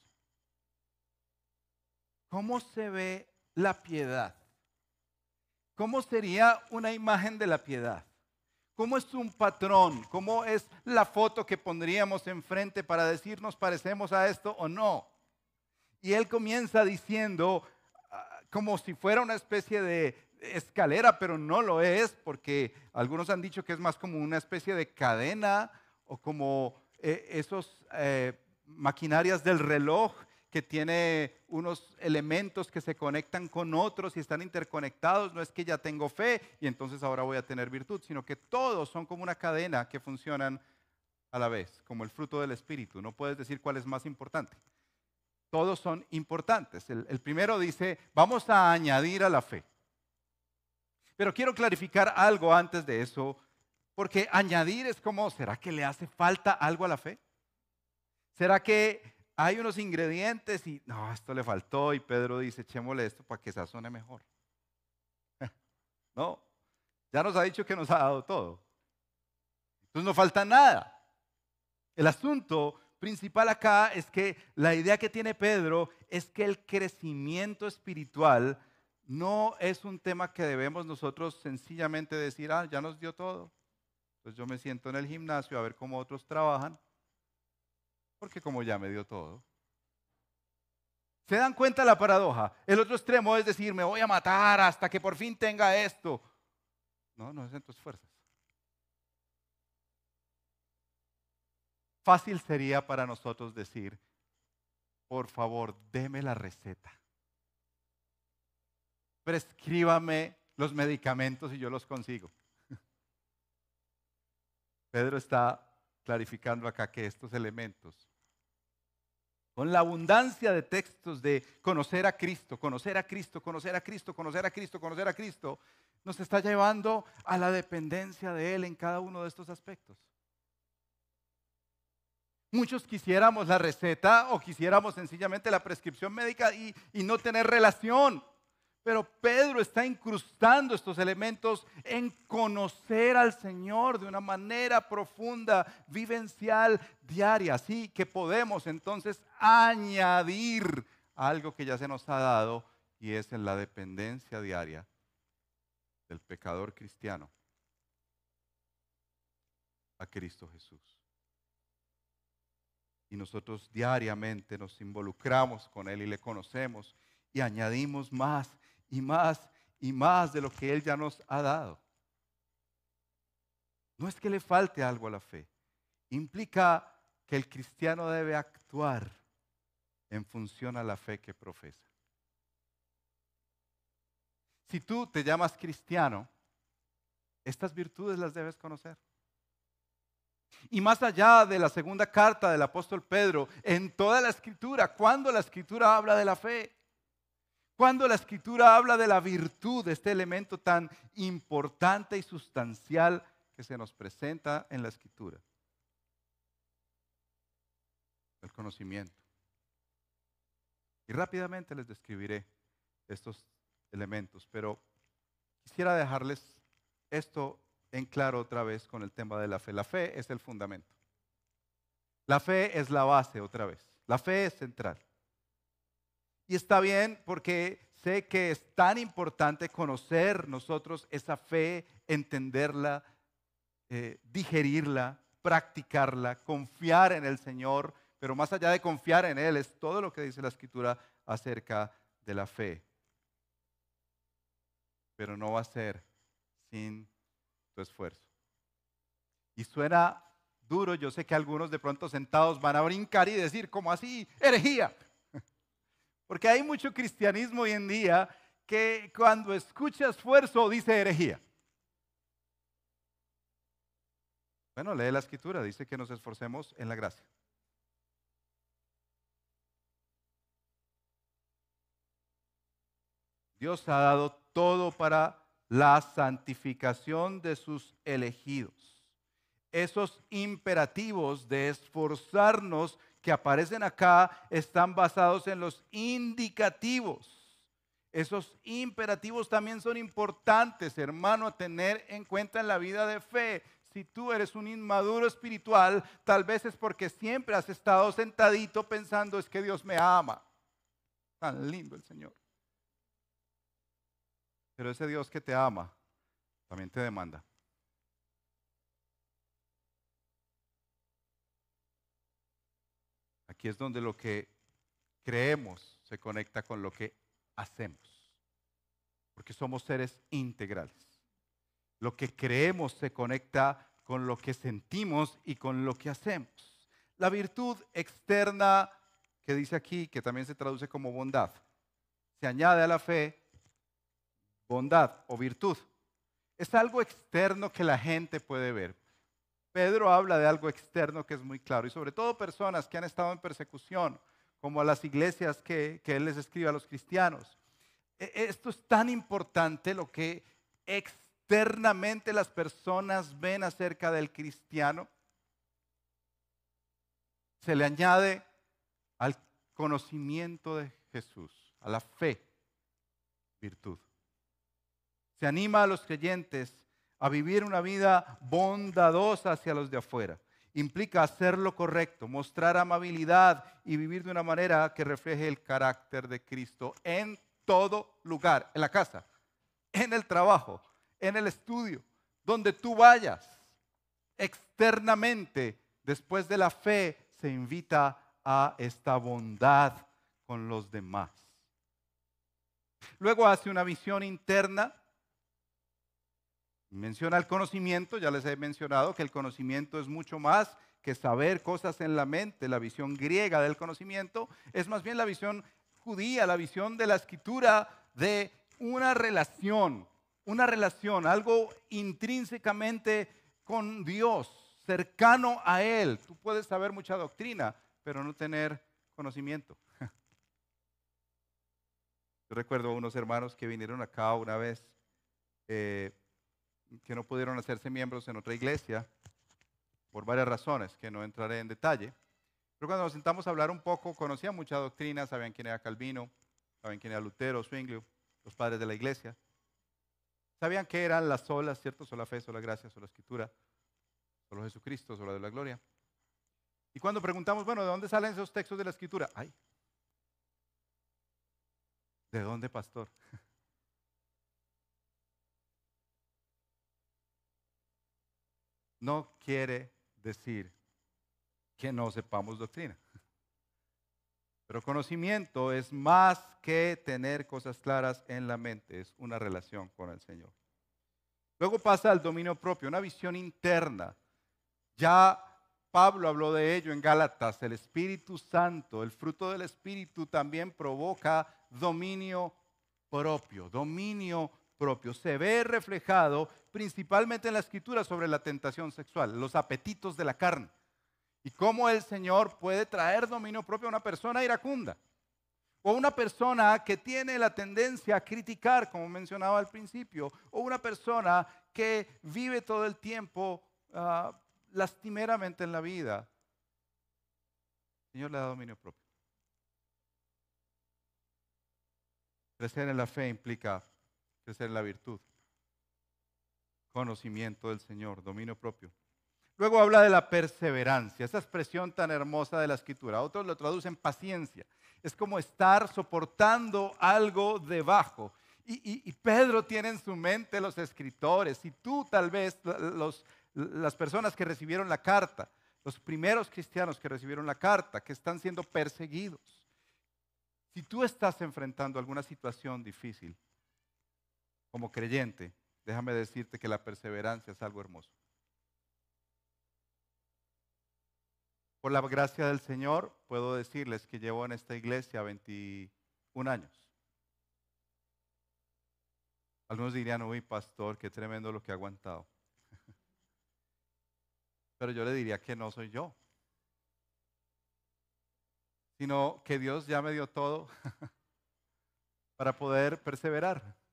¿cómo se ve la piedad? ¿Cómo sería una imagen de la piedad? ¿Cómo es un patrón? ¿Cómo es la foto que pondríamos enfrente para decir nos parecemos a esto o no? Y él comienza diciendo, ah, como si fuera una especie de escalera, pero no lo es, porque algunos han dicho que es más como una especie de cadena o como eh, esos eh, maquinarias del reloj que tiene unos elementos que se conectan con otros y están interconectados. No es que ya tengo fe y entonces ahora voy a tener virtud, sino que todos son como una cadena que funcionan a la vez, como el fruto del Espíritu. No puedes decir cuál es más importante. Todos son importantes. el primero dice, vamos a añadir a la fe. Pero quiero clarificar algo antes de eso, porque añadir es como, ¿será que le hace falta algo a la fe? ¿Será que hay unos ingredientes y, no, esto le faltó y Pedro dice, echémosle esto para que sazone mejor? no, ya nos ha dicho que nos ha dado todo. Entonces no falta nada. El asunto principal acá es que la idea que tiene Pedro es que el crecimiento espiritual no es un tema que debemos nosotros sencillamente decir, ah, ya nos dio todo. Entonces yo me siento en el gimnasio a ver cómo otros trabajan, porque como ya me dio todo. ¿Se dan cuenta la paradoja? El otro extremo es decir, me voy a matar hasta que por fin tenga esto. No, no es en tus fuerzas. Fácil sería para nosotros decir, por favor, deme la receta prescríbame los medicamentos y yo los consigo. Pedro está clarificando acá que estos elementos, con la abundancia de textos de conocer a Cristo, conocer a Cristo, conocer a Cristo, conocer a Cristo, conocer a Cristo, nos está llevando a la dependencia de Él en cada uno de estos aspectos. Muchos quisiéramos la receta o quisiéramos sencillamente la prescripción médica y, y no tener relación. Pero Pedro está incrustando estos elementos en conocer al Señor de una manera profunda, vivencial, diaria. Así que podemos entonces añadir algo que ya se nos ha dado y es en la dependencia diaria del pecador cristiano a Cristo Jesús. Y nosotros diariamente nos involucramos con Él y le conocemos y añadimos más y más y más de lo que Él ya nos ha dado. No es que le falte algo a la fe, implica que el cristiano debe actuar en función a la fe que profesa. Si tú te llamas cristiano, estas virtudes las debes conocer. Y más allá de la segunda carta del apóstol Pedro, en toda la escritura, cuando la escritura habla de la fe, cuando la escritura habla de la virtud, de este elemento tan importante y sustancial que se nos presenta en la escritura, el conocimiento. Y rápidamente les describiré estos elementos, pero quisiera dejarles esto en claro otra vez con el tema de la fe. La fe es el fundamento. La fe es la base otra vez. La fe es central. Y está bien porque sé que es tan importante conocer nosotros esa fe, entenderla, eh, digerirla, practicarla, confiar en el Señor, pero más allá de confiar en Él es todo lo que dice la Escritura acerca de la fe. Pero no va a ser sin tu esfuerzo. Y suena duro, yo sé que algunos de pronto sentados van a brincar y decir, ¿cómo así? Herejía. Porque hay mucho cristianismo hoy en día que cuando escucha esfuerzo dice herejía. Bueno, lee la escritura, dice que nos esforcemos en la gracia. Dios ha dado todo para la santificación de sus elegidos. Esos imperativos de esforzarnos que aparecen acá están basados en los indicativos. Esos imperativos también son importantes, hermano, a tener en cuenta en la vida de fe. Si tú eres un inmaduro espiritual, tal vez es porque siempre has estado sentadito pensando es que Dios me ama. Tan lindo el Señor. Pero ese Dios que te ama también te demanda. Aquí es donde lo que creemos se conecta con lo que hacemos. Porque somos seres integrales. Lo que creemos se conecta con lo que sentimos y con lo que hacemos. La virtud externa que dice aquí, que también se traduce como bondad, se añade a la fe bondad o virtud. Es algo externo que la gente puede ver. Pedro habla de algo externo que es muy claro y sobre todo personas que han estado en persecución, como a las iglesias que, él les escribe a los cristianos. E, esto es tan importante lo que externamente las personas ven acerca del cristiano. Se le añade al conocimiento de Jesús, a la fe, virtud. Se anima a los creyentes a vivir una vida bondadosa hacia los de afuera. Implica hacer lo correcto, mostrar amabilidad y vivir de una manera que refleje el carácter de Cristo en todo lugar, en la casa, en el trabajo, en el estudio, donde tú vayas. Externamente, después de la fe, se invita a esta bondad con los demás. Luego hace una visión interna Menciona el conocimiento, ya les he mencionado que el conocimiento es mucho más que saber cosas en la mente. La visión griega del conocimiento es más bien la visión judía, la visión de la escritura de una relación, una relación, algo intrínsecamente con Dios, cercano a Él. Tú puedes saber mucha doctrina, pero no tener conocimiento. Yo recuerdo a unos hermanos que vinieron acá una vez. Eh, que no pudieron hacerse miembros en otra iglesia por varias razones que no entraré en detalle. Pero cuando nos sentamos a hablar un poco, conocían mucha doctrina, sabían quién era Calvino, sabían quién era Lutero, Zwinglio, los padres de la iglesia. Sabían que eran las solas, ¿cierto? Sola fe, sola gracia, sola escritura, solo Jesucristo, sola de la gloria. Y cuando preguntamos, bueno, ¿de dónde salen esos textos de la escritura? Ay, ¿de dónde, pastor? no quiere decir que no sepamos doctrina. Pero conocimiento es más que tener cosas claras en la mente, es una relación con el Señor. Luego pasa al dominio propio, una visión interna. Ya Pablo habló de ello en Gálatas, el Espíritu Santo, el fruto del Espíritu también provoca dominio propio, dominio propio. Se ve reflejado principalmente en la escritura sobre la tentación sexual, los apetitos de la carne. Y cómo el Señor puede traer dominio propio a una persona iracunda. O una persona que tiene la tendencia a criticar, como mencionaba al principio. O una persona que vive todo el tiempo uh, lastimeramente en la vida. El Señor le da dominio propio. Crecer en la fe implica crecer en la virtud, conocimiento del Señor, dominio propio. Luego habla de la perseverancia, esa expresión tan hermosa de la escritura. Otros lo traducen paciencia. Es como estar soportando algo debajo. Y, Pedro tiene en su mente los escritores, y tú tal vez las personas que recibieron la carta, los primeros cristianos que recibieron la carta, que están siendo perseguidos. Si tú estás enfrentando alguna situación difícil, como creyente, déjame decirte que la perseverancia es algo hermoso. Por la gracia del Señor, puedo decirles que llevo en esta iglesia 21 años. Algunos dirían, uy, pastor, qué tremendo lo que ha aguantado. Pero yo le diría que no soy yo, sino que Dios ya me dio todo para poder perseverar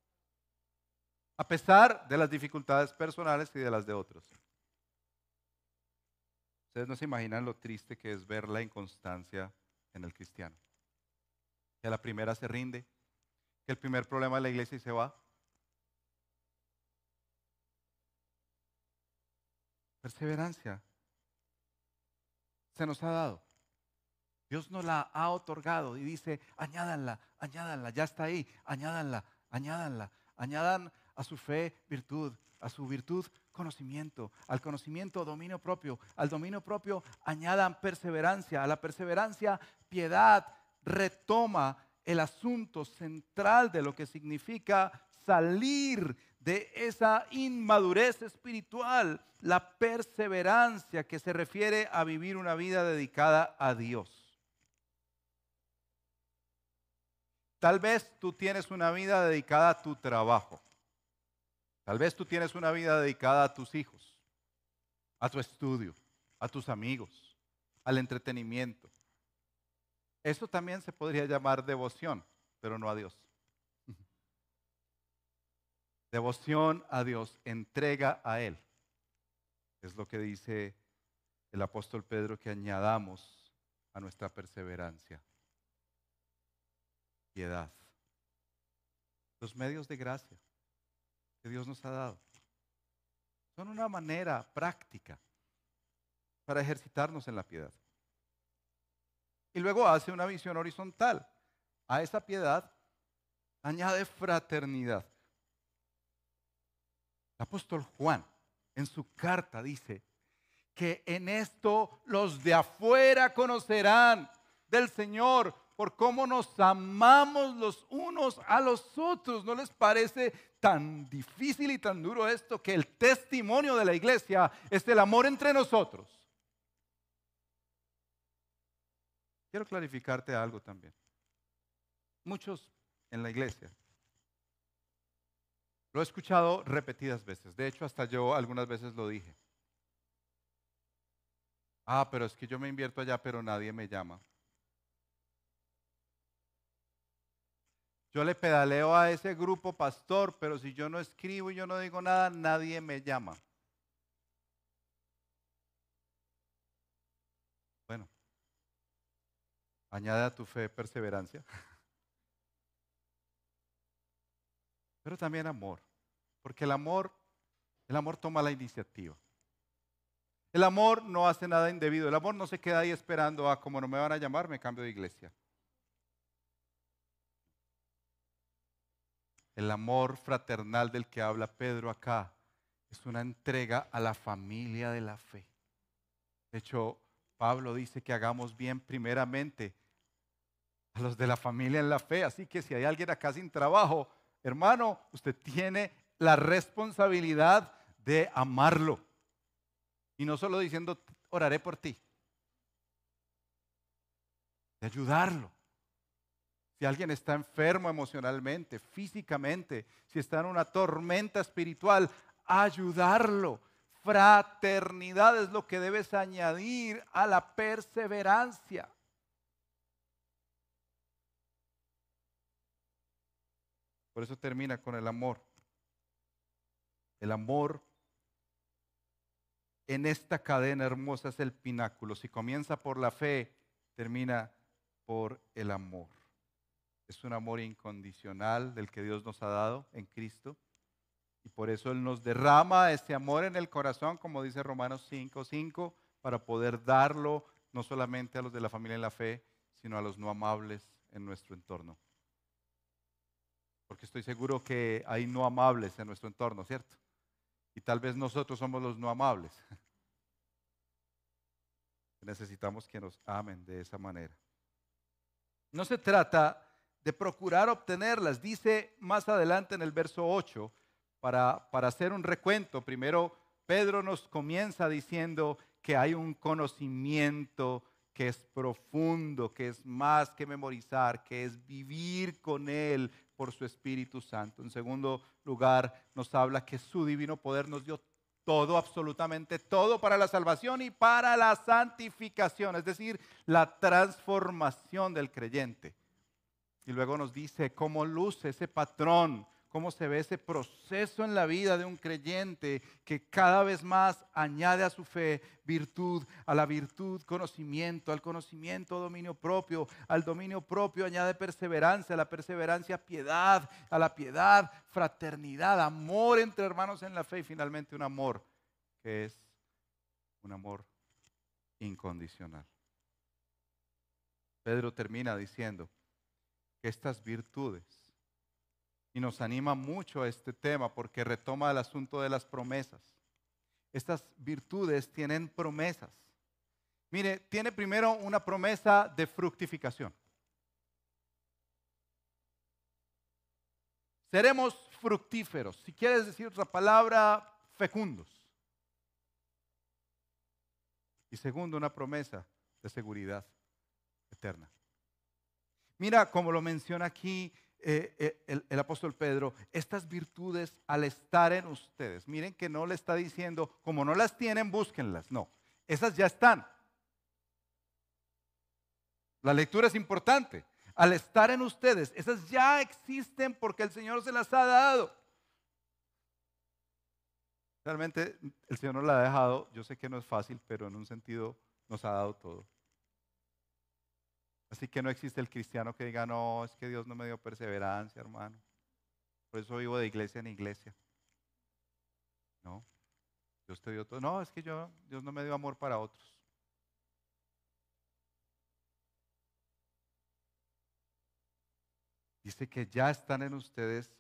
a pesar de las dificultades personales y de las de otros. Ustedes no se imaginan lo triste que es ver la inconstancia en el cristiano. Que la primera se rinde, que el primer problema de la iglesia y se va. Perseverancia se nos ha dado. Dios nos la ha otorgado y dice, añádanla, añádanla, ya está ahí, añádanla, añádanla, añadan a su fe virtud, a su virtud conocimiento, al conocimiento dominio propio, al dominio propio añadan perseverancia, a la perseverancia piedad, retoma el asunto central de lo que significa salir de esa inmadurez espiritual, la perseverancia que se refiere a vivir una vida dedicada a Dios. Tal vez tú tienes una vida dedicada a tu trabajo. Tal vez tú tienes una vida dedicada a tus hijos, a tu estudio, a tus amigos, al entretenimiento. Eso también se podría llamar devoción, pero no a Dios. Devoción a Dios, entrega a Él. Es lo que dice el apóstol Pedro que añadamos a nuestra perseverancia. Piedad. Los medios de gracia que Dios nos ha dado. Son una manera práctica para ejercitarnos en la piedad. Y luego hace una visión horizontal. A esa piedad añade fraternidad. El apóstol Juan en su carta dice que en esto los de afuera conocerán del Señor por cómo nos amamos los unos a los otros. ¿No les parece tan difícil y tan duro esto que el testimonio de la iglesia es el amor entre nosotros? Quiero clarificarte algo también. Muchos en la iglesia lo he escuchado repetidas veces. De hecho, hasta yo algunas veces lo dije. Ah, pero es que yo me invierto allá, pero nadie me llama. Yo le pedaleo a ese grupo pastor, pero si yo no escribo y yo no digo nada, nadie me llama. Bueno, añade a tu fe perseverancia, pero también amor, porque el amor, el amor toma la iniciativa. El amor no hace nada indebido, el amor no se queda ahí esperando a como no me van a llamar, me cambio de iglesia. El amor fraternal del que habla Pedro acá es una entrega a la familia de la fe. De hecho, Pablo dice que hagamos bien primeramente a los de la familia en la fe. Así que si hay alguien acá sin trabajo, hermano, usted tiene la responsabilidad de amarlo. Y no solo diciendo, oraré por ti. De ayudarlo. Si alguien está enfermo emocionalmente, físicamente, si está en una tormenta espiritual, ayudarlo. Fraternidad es lo que debes añadir a la perseverancia. Por eso termina con el amor. El amor en esta cadena hermosa es el pináculo. Si comienza por la fe, termina por el amor. Es un amor incondicional del que Dios nos ha dado en Cristo. Y por eso Él nos derrama ese amor en el corazón, como dice Romanos 5:5, 5, para poder darlo no solamente a los de la familia en la fe, sino a los no amables en nuestro entorno. Porque estoy seguro que hay no amables en nuestro entorno, ¿cierto? Y tal vez nosotros somos los no amables. Necesitamos que nos amen de esa manera. No se trata de procurar obtenerlas. Dice más adelante en el verso 8, para, para hacer un recuento, primero Pedro nos comienza diciendo que hay un conocimiento que es profundo, que es más que memorizar, que es vivir con Él por su Espíritu Santo. En segundo lugar, nos habla que su divino poder nos dio todo, absolutamente todo para la salvación y para la santificación, es decir, la transformación del creyente. Y luego nos dice cómo luce ese patrón cómo se ve ese proceso en la vida de un creyente que cada vez más añade a su fe virtud, a la virtud conocimiento, al conocimiento dominio propio, al dominio propio añade perseverancia, a la perseverancia piedad, a la piedad fraternidad, amor entre hermanos en la fe y finalmente un amor que es un amor incondicional. Pedro termina diciendo estas virtudes y nos anima mucho a este tema porque retoma el asunto de las promesas. Estas virtudes tienen promesas. Mire, tiene primero una promesa de fructificación. Seremos fructíferos, si quieres decir otra palabra, fecundos. Y segundo, una promesa de seguridad eterna. Mira, como lo menciona aquí eh, eh, el, apóstol Pedro, estas virtudes al estar en ustedes, miren que no le está diciendo, como no las tienen, búsquenlas, no, esas ya están. La lectura es importante. Al estar en ustedes, esas ya existen porque el Señor se las ha dado. Realmente el Señor nos la ha dejado, yo sé que no es fácil, pero en un sentido nos ha dado todo. Así que no existe el cristiano que diga, no, es que Dios no me dio perseverancia, hermano. Por eso vivo de iglesia en iglesia. No, Dios te dio todo. No, es que yo, Dios no me dio amor para otros. Dice que ya están en ustedes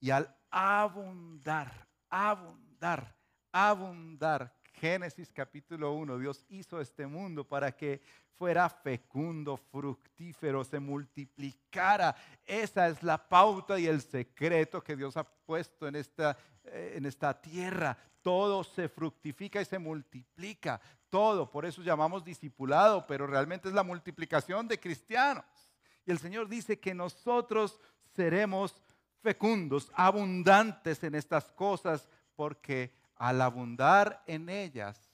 y al abundar, abundar, abundar, Génesis capítulo 1, Dios hizo este mundo para que fuera fecundo, fructífero, se multiplicara. Esa es la pauta y el secreto que Dios ha puesto en esta, eh, en esta tierra. Todo se fructifica y se multiplica. Todo. Por eso llamamos discipulado, pero realmente es la multiplicación de cristianos. Y el Señor dice que nosotros seremos fecundos, abundantes en estas cosas, porque al abundar en ellas,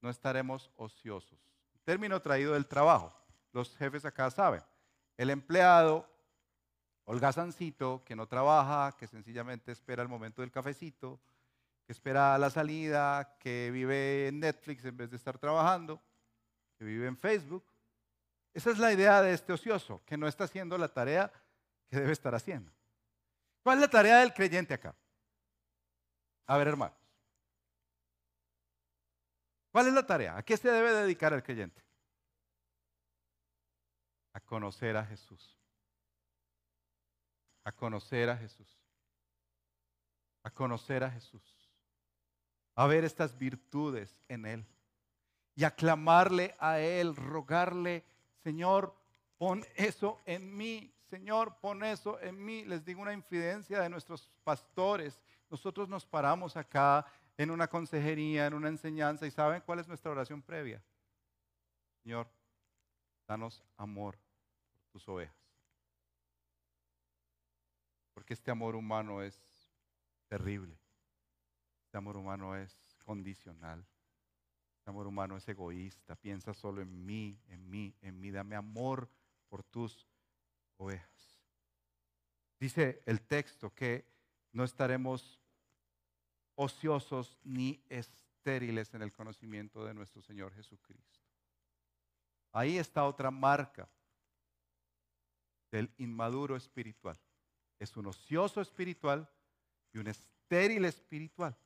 no estaremos ociosos. Término traído del trabajo. Los jefes acá saben. El empleado, holgazancito, que no trabaja, que sencillamente espera el momento del cafecito, que espera la salida, que vive en Netflix en vez de estar trabajando, que vive en Facebook. Esa es la idea de este ocioso, que no está haciendo la tarea que debe estar haciendo. ¿Cuál es la tarea del creyente acá? A ver, hermano. ¿Cuál es la tarea? ¿A qué se debe dedicar el creyente? A conocer a Jesús. A conocer a Jesús. A conocer a Jesús. A ver estas virtudes en Él. Y aclamarle a Él, rogarle, Señor, pon eso en mí. Señor, pon eso en mí. Les digo una infidencia de nuestros pastores. Nosotros nos paramos acá en una consejería, en una enseñanza. ¿Y saben cuál es nuestra oración previa? Señor, danos amor por tus ovejas. Porque este amor humano es terrible. Este amor humano es condicional. Este amor humano es egoísta. Piensa solo en mí, en mí, en mí. Dame amor por tus ovejas. Dice el texto que no estaremos ociosos ni estériles en el conocimiento de nuestro Señor Jesucristo. Ahí está otra marca del inmaduro espiritual. Es un ocioso espiritual y un estéril espiritual.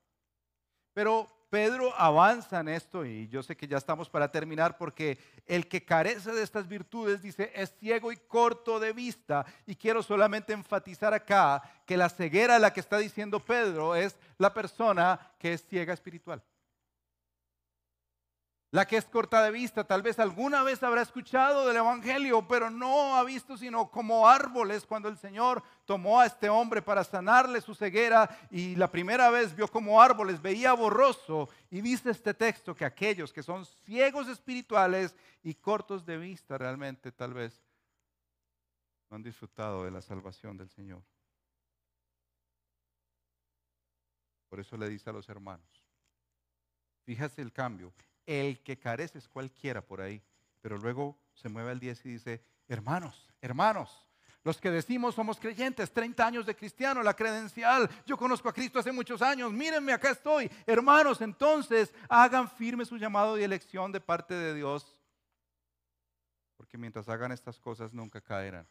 Pero Pedro avanza en esto y yo sé que ya estamos para terminar porque el que carece de estas virtudes, dice, es ciego y corto de vista. Y quiero solamente enfatizar acá que la ceguera a la que está diciendo Pedro es la persona que es ciega espiritual. La que es corta de vista, tal vez alguna vez habrá escuchado del Evangelio, pero no ha visto sino como árboles cuando el Señor tomó a este hombre para sanarle su ceguera y la primera vez vio como árboles, veía borroso. Y dice este texto que aquellos que son ciegos espirituales y cortos de vista realmente tal vez no han disfrutado de la salvación del Señor. Por eso le dice a los hermanos, fíjate el cambio, el que carece es cualquiera por ahí. Pero luego se mueve al 10 y dice, hermanos, hermanos, los que decimos somos creyentes, 30 años de cristiano, la credencial, yo conozco a Cristo hace muchos años, mírenme, acá estoy. Hermanos, entonces hagan firme su llamado de elección de parte de Dios, porque mientras hagan estas cosas nunca caerán.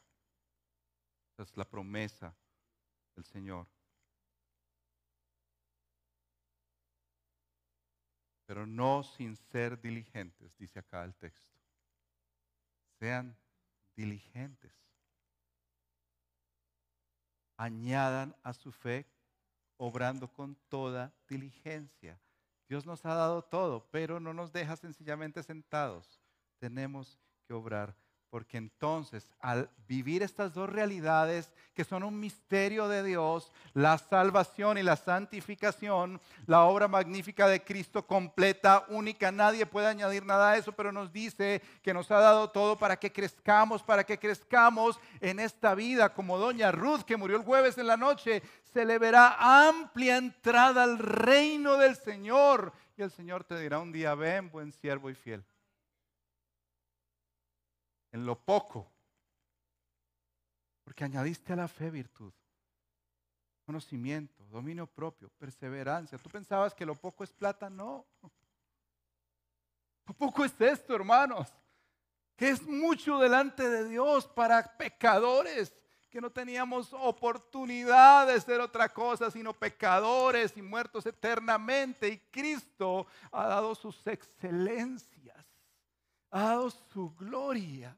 Esa es la promesa del Señor. Pero no sin ser diligentes, dice acá el texto. Sean diligentes. Añadan a su fe obrando con toda diligencia. Dios nos ha dado todo, pero no nos deja sencillamente sentados. Tenemos que obrar porque entonces al vivir estas dos realidades que son un misterio de Dios, la salvación y la santificación, la obra magnífica de Cristo completa, única, nadie puede añadir nada a eso, pero nos dice que nos ha dado todo para que crezcamos, para que crezcamos en esta vida, como doña Ruth que murió el jueves en la noche, se le verá amplia entrada al reino del Señor. Y el Señor te dirá un día, ven, buen siervo y fiel en lo poco, porque añadiste a la fe virtud, conocimiento, dominio propio, perseverancia. ¿Tú pensabas que lo poco es plata? No. Lo poco es esto, hermanos, que es mucho delante de Dios para pecadores que no teníamos oportunidad de ser otra cosa sino pecadores y muertos eternamente. Y Cristo ha dado sus excelencias, ha dado su gloria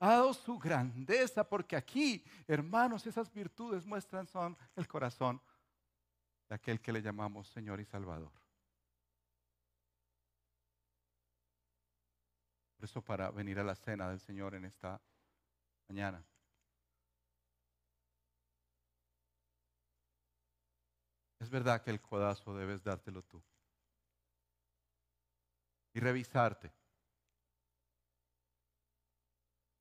ha dado su grandeza, porque aquí, hermanos, esas virtudes muestran son el corazón de aquel que le llamamos Señor y Salvador. Por eso para venir a la cena del Señor en esta mañana. Es verdad que el codazo debes dártelo tú. Y revisarte.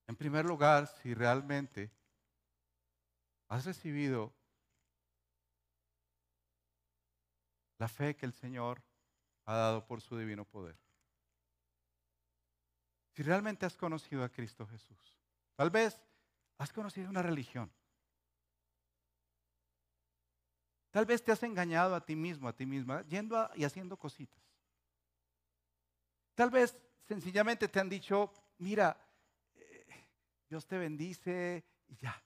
En primer lugar, si realmente has recibido la fe que el Señor ha dado por su divino poder. Si realmente has conocido a Cristo Jesús. Tal vez has conocido una religión. Tal vez te has engañado a ti mismo, a ti misma, yendo y haciendo cositas. Tal vez sencillamente te han dicho, mira, Dios te bendice y ya.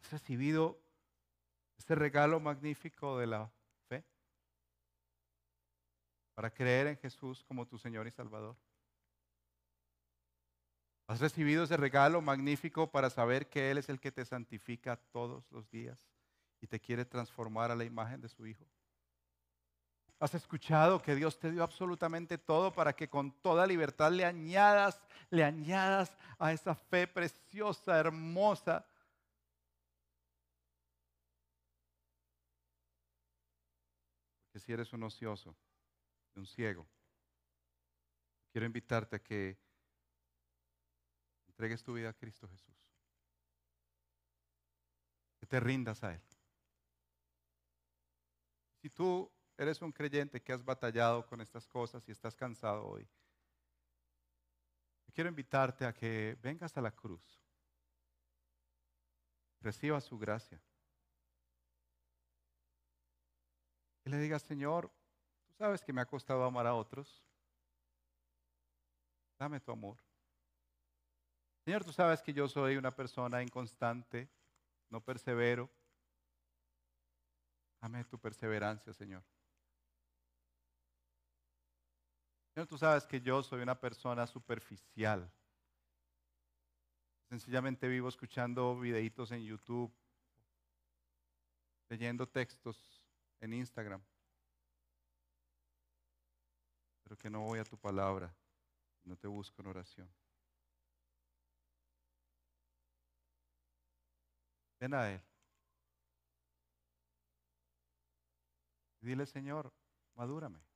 ¿Has recibido este regalo magnífico de la fe? Para creer en Jesús como tu Señor y Salvador. ¿Has recibido ese regalo magnífico para saber que Él es el que te santifica todos los días y te quiere transformar a la imagen de su Hijo? Has escuchado que Dios te dio absolutamente todo para que con toda libertad le añadas, le añadas a esa fe preciosa, hermosa. si eres un ocioso, un ciego, quiero invitarte a que entregues tu vida a Cristo Jesús. Que te rindas a Él. Si tú eres un creyente que has batallado con estas cosas y estás cansado hoy, quiero invitarte a que vengas a la cruz, reciba su gracia y le digas, Señor, tú sabes que me ha costado amar a otros, dame tu amor. Señor, tú sabes que yo soy una persona inconstante, no persevero. Dame tu perseverancia, Señor. Señor, tú sabes que yo soy una persona superficial. Sencillamente vivo escuchando videitos en YouTube, leyendo textos en Instagram, pero que no voy a tu palabra, no te busco en oración. Ven a Él. dile, Señor, madúrame.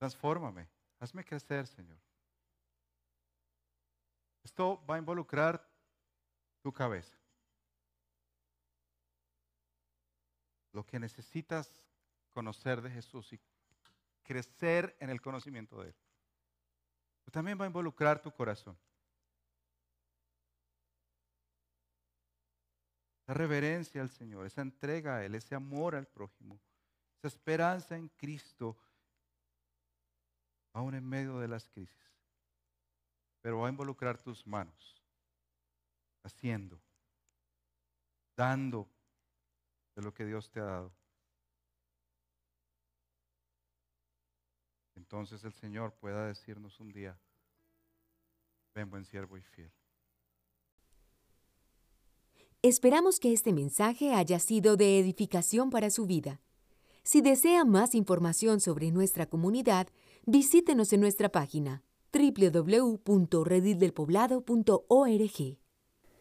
Transfórmame. Hazme crecer, Señor. Esto va a involucrar tu cabeza. Lo que necesitas conocer de Jesús y crecer en el conocimiento de Él. Pero también va a involucrar tu corazón. Esa reverencia al Señor, esa entrega a Él, ese amor al prójimo, esa esperanza en Cristo, aún en medio de las crisis. Pero va a involucrar tus manos, haciendo, dando de lo que Dios te ha dado. Entonces el Señor pueda decirnos un día, ven buen siervo y fiel. Esperamos que este mensaje haya sido de edificación para su vida. Si desea más información sobre nuestra comunidad, visítenos en nuestra página www.redildelpoblado.org.